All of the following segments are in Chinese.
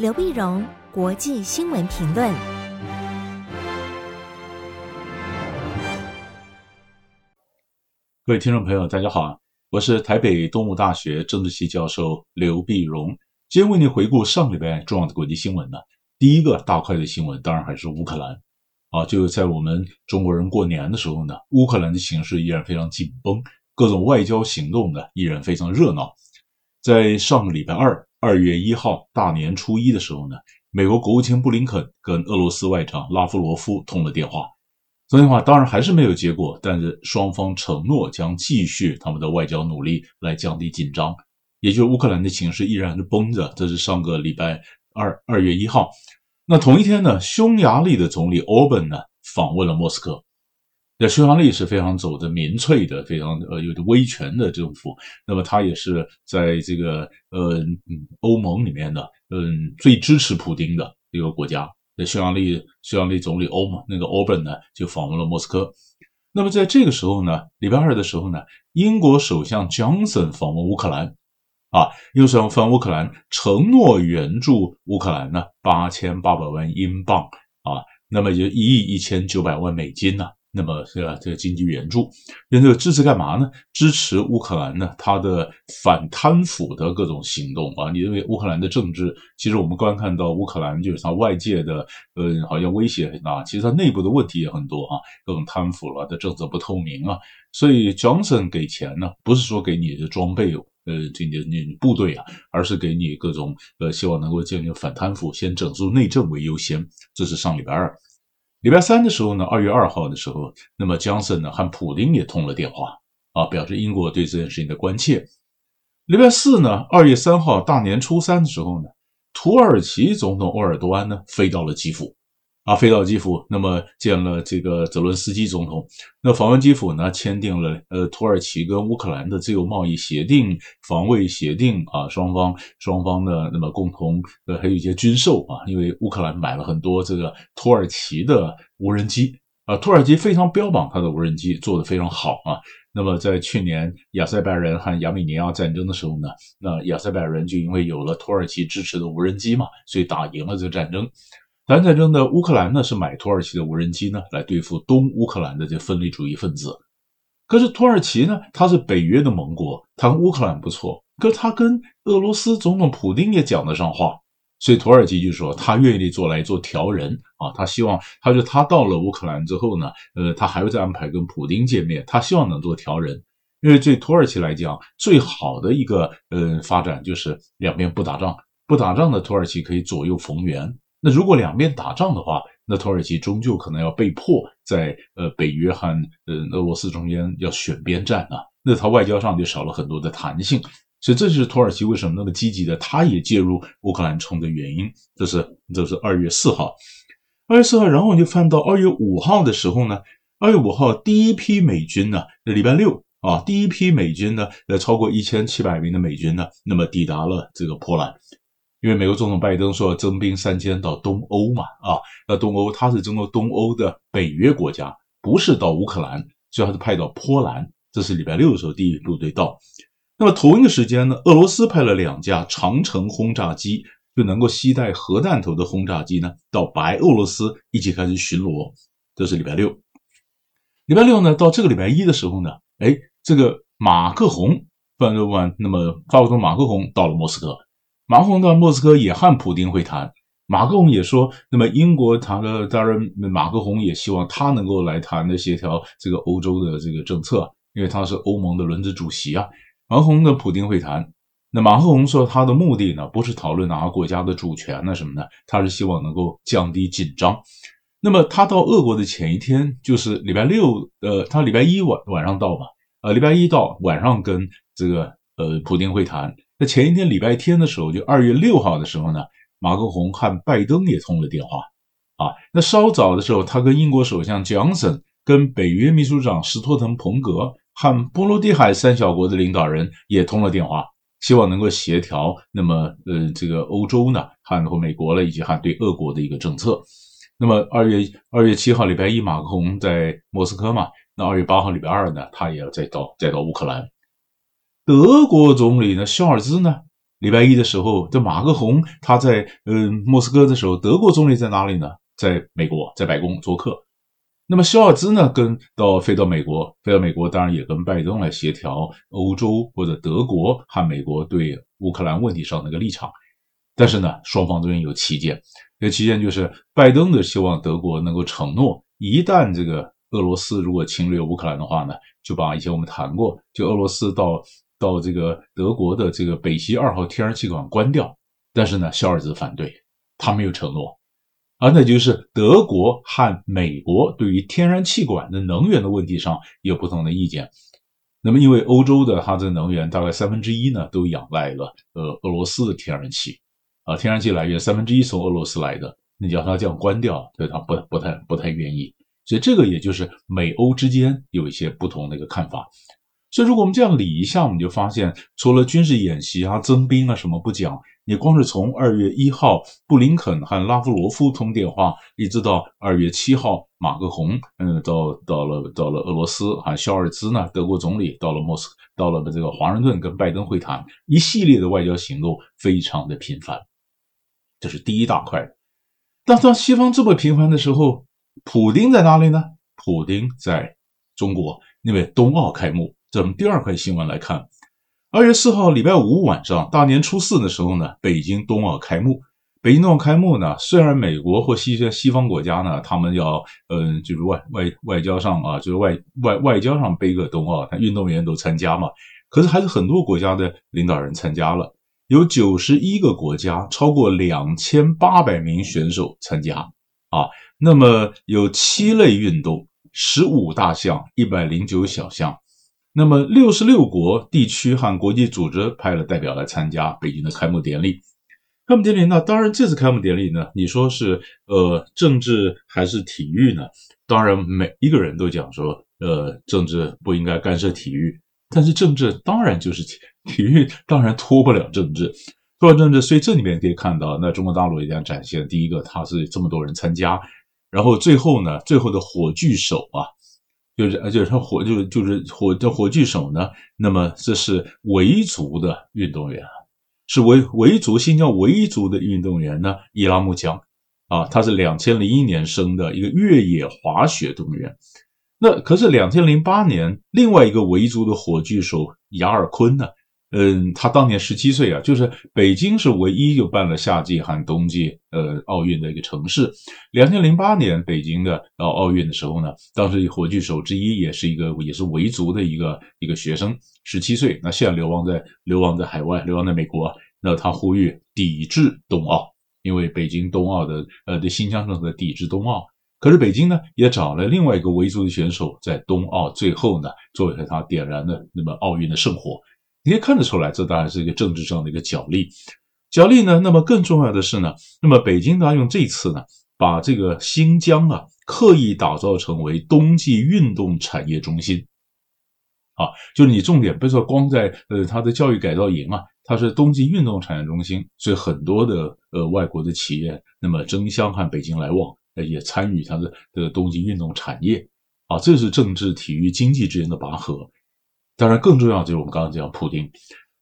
刘碧荣，国际新闻评论。各位听众朋友，大家好，我是台北东吴大学政治系教授刘碧荣。今天为您回顾上礼拜重要的国际新闻呢，第一个大块的新闻当然还是乌克兰啊，就在我们中国人过年的时候呢，乌克兰的形势依然非常紧绷，各种外交行动呢依然非常热闹。在上个礼拜二，二月一号大年初一的时候呢，美国国务卿布林肯跟俄罗斯外长拉夫罗夫通了电话。通电话当然还是没有结果，但是双方承诺将继续他们的外交努力来降低紧张。也就是乌克兰的情势依然是绷着。这是上个礼拜二，二月一号。那同一天呢，匈牙利的总理欧本呢访问了莫斯科。那匈牙利是非常走的民粹的，非常呃有着威权的政府。那么他也是在这个呃欧盟里面的嗯最支持普丁的一个国家。那匈牙利匈牙利总理欧盟那个欧本呢就访问了莫斯科。那么在这个时候呢，礼拜二的时候呢，英国首相强森访问乌克兰，啊，英国首相访问乌克兰，承诺援助乌克兰呢八千八百万英镑啊，那么就一亿一千九百万美金呢、那么是吧？这个经济援助，那这个支持干嘛呢？支持乌克兰呢？他的反贪腐的各种行动啊！你认为乌克兰的政治，其实我们观看到乌克兰就是他外界的，呃，好像威胁很大，其实他内部的问题也很多啊，各种贪腐了，的政策不透明啊。所以 Johnson 给钱呢，不是说给你的装备，呃，这你你部队啊，而是给你各种，呃，希望能够建立反贪腐，先整肃内政为优先。这是上礼拜二。礼拜三的时候呢，二月二号的时候，那么江森呢和普林也通了电话啊，表示英国对这件事情的关切。礼拜四呢，二月三号大年初三的时候呢，土耳其总统欧尔多安呢飞到了基辅。啊，飞到基辅，那么见了这个泽伦斯基总统。那访问基辅呢，签订了呃土耳其跟乌克兰的自由贸易协定、防卫协定啊，双方双方呢，那么共同呃还有一些军售啊，因为乌克兰买了很多这个土耳其的无人机啊，土耳其非常标榜它的无人机做得非常好啊。那么在去年亚塞拜然和亚美尼亚战争的时候呢，那亚塞拜然就因为有了土耳其支持的无人机嘛，所以打赢了这个战争。谈战争的乌克兰呢，是买土耳其的无人机呢，来对付东乌克兰的这分离主义分子。可是土耳其呢，它是北约的盟国，它跟乌克兰不错，可是它跟俄罗斯总统普丁也讲得上话，所以土耳其就说他愿意做来做调人啊，他希望，他说他到了乌克兰之后呢，呃，他还会再安排跟普丁见面，他希望能做调人，因为对土耳其来讲，最好的一个呃发展就是两边不打仗，不打仗的土耳其可以左右逢源。那如果两边打仗的话，那土耳其终究可能要被迫在呃北约和呃俄罗斯中间要选边站啊，那他外交上就少了很多的弹性，所以这就是土耳其为什么那么积极的，他也介入乌克兰冲的原因。这是这是二月四号，二月四号，然后我就翻到二月五号的时候呢，二月五号第一批美军呢，那礼拜六啊，第一批美军呢，呃，超过一千七百名的美军呢，那么抵达了这个波兰。因为美国总统拜登说要征兵三千到东欧嘛，啊，那东欧他是征到东欧的北约国家，不是到乌克兰，所以他是派到波兰。这是礼拜六的时候第一部队到。那么同一个时间呢，俄罗斯派了两架长城轰炸机，就能够携带核弹头的轰炸机呢，到白俄罗斯一起开始巡逻。这是礼拜六。礼拜六呢，到这个礼拜一的时候呢，哎，这个马克宏，范德万，那么法国总统马克宏到了莫斯科。马克宏到莫斯科也和普丁会谈，马克宏也说，那么英国谈了，当然马克宏也希望他能够来谈的协调这个欧洲的这个政策，因为他是欧盟的轮值主席啊。马克宏跟普丁会谈，那马克宏说他的目的呢，不是讨论哪个国家的主权呢什么的，他是希望能够降低紧张。那么他到俄国的前一天，就是礼拜六，呃，他礼拜一晚晚上到吧，呃，礼拜一到晚上跟这个呃普丁会谈。那前一天礼拜天的时候，就二月六号的时候呢，马克宏和拜登也通了电话，啊，那稍早的时候，他跟英国首相强森、跟北约秘书长史托滕彭格和波罗的海三小国的领导人也通了电话，希望能够协调，那么呃，这个欧洲呢，和美国了，以及和对俄国的一个政策。那么二月二月七号礼拜一，马克宏在莫斯科嘛，那二月八号礼拜二呢，他也要再到再到乌克兰。德国总理呢，肖尔兹呢，礼拜一的时候，这马克宏他在嗯、呃、莫斯科的时候，德国总理在哪里呢？在美国，在白宫做客。那么肖尔兹呢，跟到飞到美国，飞到美国，当然也跟拜登来协调欧洲或者德国和美国对乌克兰问题上的一个立场。但是呢，双方中间有歧见，这歧见就是拜登的希望德国能够承诺，一旦这个俄罗斯如果侵略乌克兰的话呢，就把以前我们谈过，就俄罗斯到到这个德国的这个北溪二号天然气管关掉。但是呢，肖尔兹反对，他没有承诺。啊，那就是德国和美国对于天然气管的能源的问题上有不同的意见。那么，因为欧洲的它的能源大概三分之一呢，都仰赖了呃俄罗斯的天然气啊，天然气来源三分之一从俄罗斯来的，你叫它这样关掉，对它不不太不太愿意。所以这个也就是美欧之间有一些不同的一个看法。所以，如果我们这样理一下，我们就发现，除了军事演习啊、增兵啊什么不讲，你光是从二月一号布林肯和拉夫罗夫通电话，一直到二月七号马克宏，嗯，到到了到了俄罗斯，啊肖尔兹呢，德国总理到了莫斯，到了这个华盛顿跟拜登会谈，一系列的外交行动非常的频繁，这是第一大块。当当西方这么频繁的时候，普丁在哪里呢？普丁在中国，因为冬奥开幕。咱们第二块新闻来看，二月四号礼拜五晚上，大年初四的时候呢，北京冬奥开幕。北京冬奥开幕呢，虽然美国或西西方国家呢，他们要嗯，就是外外外交上啊，就是外外外交上背个冬奥，他运动员都参加嘛。可是还是很多国家的领导人参加了，有九十一个国家，超过两千八百名选手参加啊。那么有七类运动，十五大项，一百零九小项。那么，六十六国地区和国际组织派了代表来参加北京的开幕典礼。开幕典礼呢，当然这次开幕典礼呢，你说是呃政治还是体育呢？当然每一个人都讲说，呃，政治不应该干涉体育，但是政治当然就是体育，当然脱不了政治，脱了政治。所以这里面可以看到，那中国大陆也将展现第一个，他是这么多人参加，然后最后呢，最后的火炬手啊。就是，就是他火就是就是火的火炬手呢。那么这是维族的运动员，是维维族新疆维族的运动员呢。伊拉木江啊，他是两千零一年生的一个越野滑雪运动员。那可是两千零八年另外一个维族的火炬手雅尔坤呢？嗯，他当年十七岁啊，就是北京是唯一就办了夏季和冬季呃奥运的一个城市。两千零八年北京的呃奥运的时候呢，当时火炬手之一也是一个也是维族的一个一个学生，十七岁。那现在流亡在流亡在海外，流亡在美国。那他呼吁抵制冬奥，因为北京冬奥的呃的新疆政策抵制冬奥。可是北京呢也找了另外一个维族的选手，在冬奥最后呢作为他点燃的那么奥运的圣火。你可以看得出来，这当然是一个政治上的一个角力，角力呢。那么更重要的是呢，那么北京呢用这次呢，把这个新疆啊刻意打造成为冬季运动产业中心，啊，就是你重点不是说光在呃它的教育改造营啊，它是冬季运动产业中心，所以很多的呃外国的企业那么争相和北京来往，也参与它的这个冬季运动产业，啊，这是政治、体育、经济之间的拔河。当然，更重要就是我们刚刚讲普丁，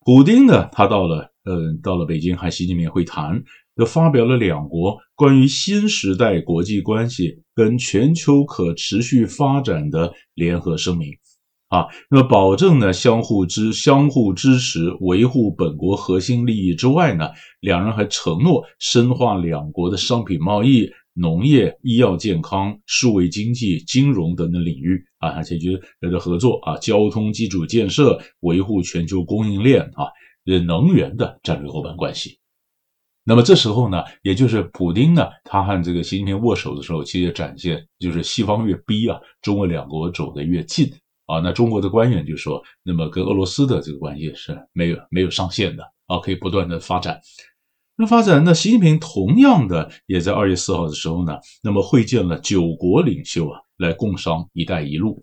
普丁呢，他到了，嗯，到了北京和习近平会谈，就发表了两国关于新时代国际关系跟全球可持续发展的联合声明，啊，那么保证呢相互支相互支持，维护本国核心利益之外呢，两人还承诺深化两国的商品贸易。农业、医药健康、数位经济、金融等等领域啊，而且就是的合作啊，交通基础建设、维护全球供应链啊，能源的战略伙伴关系。那么这时候呢，也就是普丁呢，他和这个习近平握手的时候，其实也展现就是西方越逼啊，中俄两国走得越近啊。那中国的官员就说，那么跟俄罗斯的这个关系是没有没有上限的啊，可以不断的发展。那发展，那习近平同样的也在二月四号的时候呢，那么会见了九国领袖啊，来共商“一带一路”。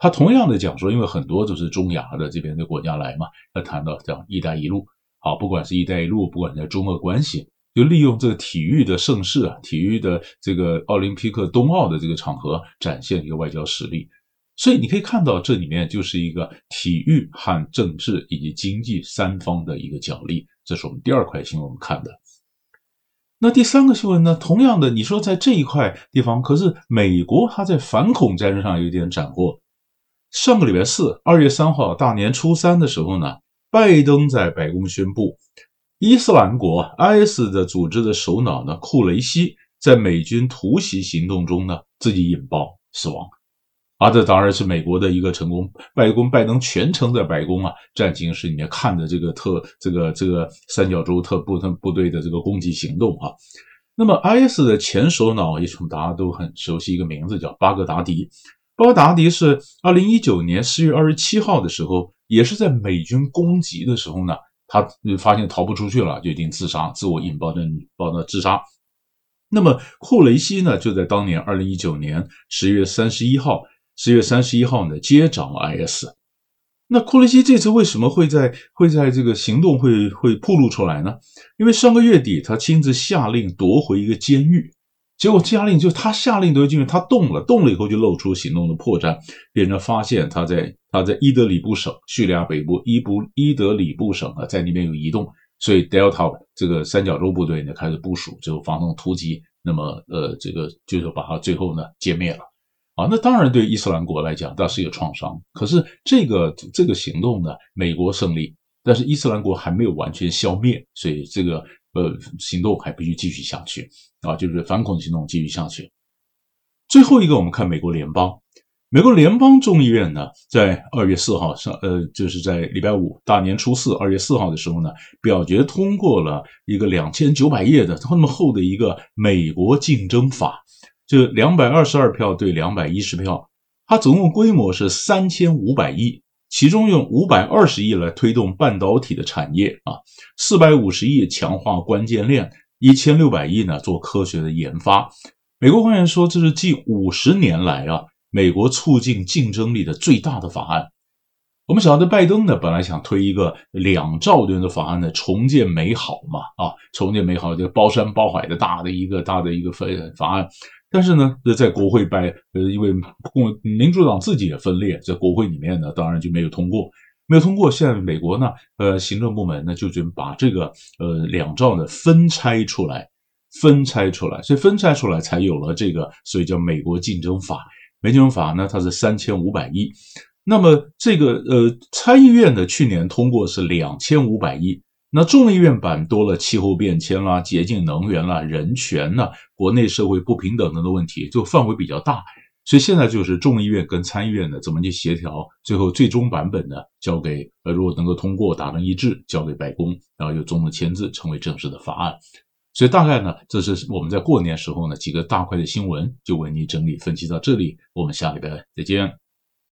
他同样的讲说，因为很多都是中亚的这边的国家来嘛，他谈到讲“一带一路”。好，不管是一带一路，不管在中俄关系，就利用这个体育的盛世啊，体育的这个奥林匹克冬奥的这个场合，展现一个外交实力。所以你可以看到，这里面就是一个体育和政治以及经济三方的一个角力。这是我们第二块新闻我们看的。那第三个新闻呢？同样的，你说在这一块地方，可是美国它在反恐战争上有点斩获。上个礼拜四，二月三号，大年初三的时候呢，拜登在白宫宣布，伊斯兰国 IS 的组织的首脑呢，库雷西在美军突袭行动中呢，自己引爆死亡。啊，这当然是美国的一个成功。拜登拜登全程在白宫啊战情室里面看着这个特这个这个三角洲特部特部队的这个攻击行动啊。那么，IS 的前首脑也是大家都很熟悉一个名字，叫巴格达迪。巴格达迪是二零一九年四月二十七号的时候，也是在美军攻击的时候呢，他发现逃不出去了，决定自杀，自我引爆的爆的自杀。那么，库雷西呢，就在当年二零一九年十月三十一号。十月三十一号呢，接掌了 IS。那库雷西这次为什么会在会在这个行动会会暴露出来呢？因为上个月底他亲自下令夺回一个监狱，结果下令就他下令夺回监狱，他动了，动了以后就露出行动的破绽，被人发现他在他在伊德里布省叙利亚北部伊布伊德里布省啊，在那边有移动，所以 Delta 这个三角洲部队呢开始部署，就发动突击，那么呃这个就是把他最后呢歼灭了。啊，那当然对伊斯兰国来讲，那是一个创伤。可是这个这个行动呢，美国胜利，但是伊斯兰国还没有完全消灭，所以这个呃行动还必须继续下去啊，就是反恐行动继续下去。最后一个，我们看美国联邦，美国联邦众议院呢，在二月四号上，呃，就是在礼拜五大年初四，二月四号的时候呢，表决通过了一个两千九百页的这么厚的一个美国竞争法。这两百二十二票对两百一十票，它总共规模是三千五百亿，其中用五百二十亿来推动半导体的产业啊，四百五十亿强化关键链，一千六百亿呢做科学的研发。美国官员说，这是近五十年来啊，美国促进竞争力的最大的法案。我们晓得拜登呢，本来想推一个两兆元的法案呢，重建美好嘛，啊，重建美好就包山包海的大的一个大的一个法法案。但是呢，在国会拜，呃，因为共民主党自己也分裂，在国会里面呢，当然就没有通过，没有通过。现在美国呢，呃，行政部门呢，就准把这个呃两兆呢分拆出来，分拆出来，所以分拆出来才有了这个，所以叫美国竞争法。美竞争法呢，它是三千五百亿，那么这个呃参议院的去年通过是两千五百亿。那众议院版多了气候变迁啦、洁净能源啦、人权呐、国内社会不平等等的问题，就范围比较大。所以现在就是众议院跟参议院呢，怎么去协调，最后最终版本呢，交给呃，如果能够通过达成一致，交给白宫，然后由总统签字，成为正式的法案。所以大概呢，这是我们在过年时候呢几个大块的新闻，就为你整理分析到这里。我们下礼拜再见。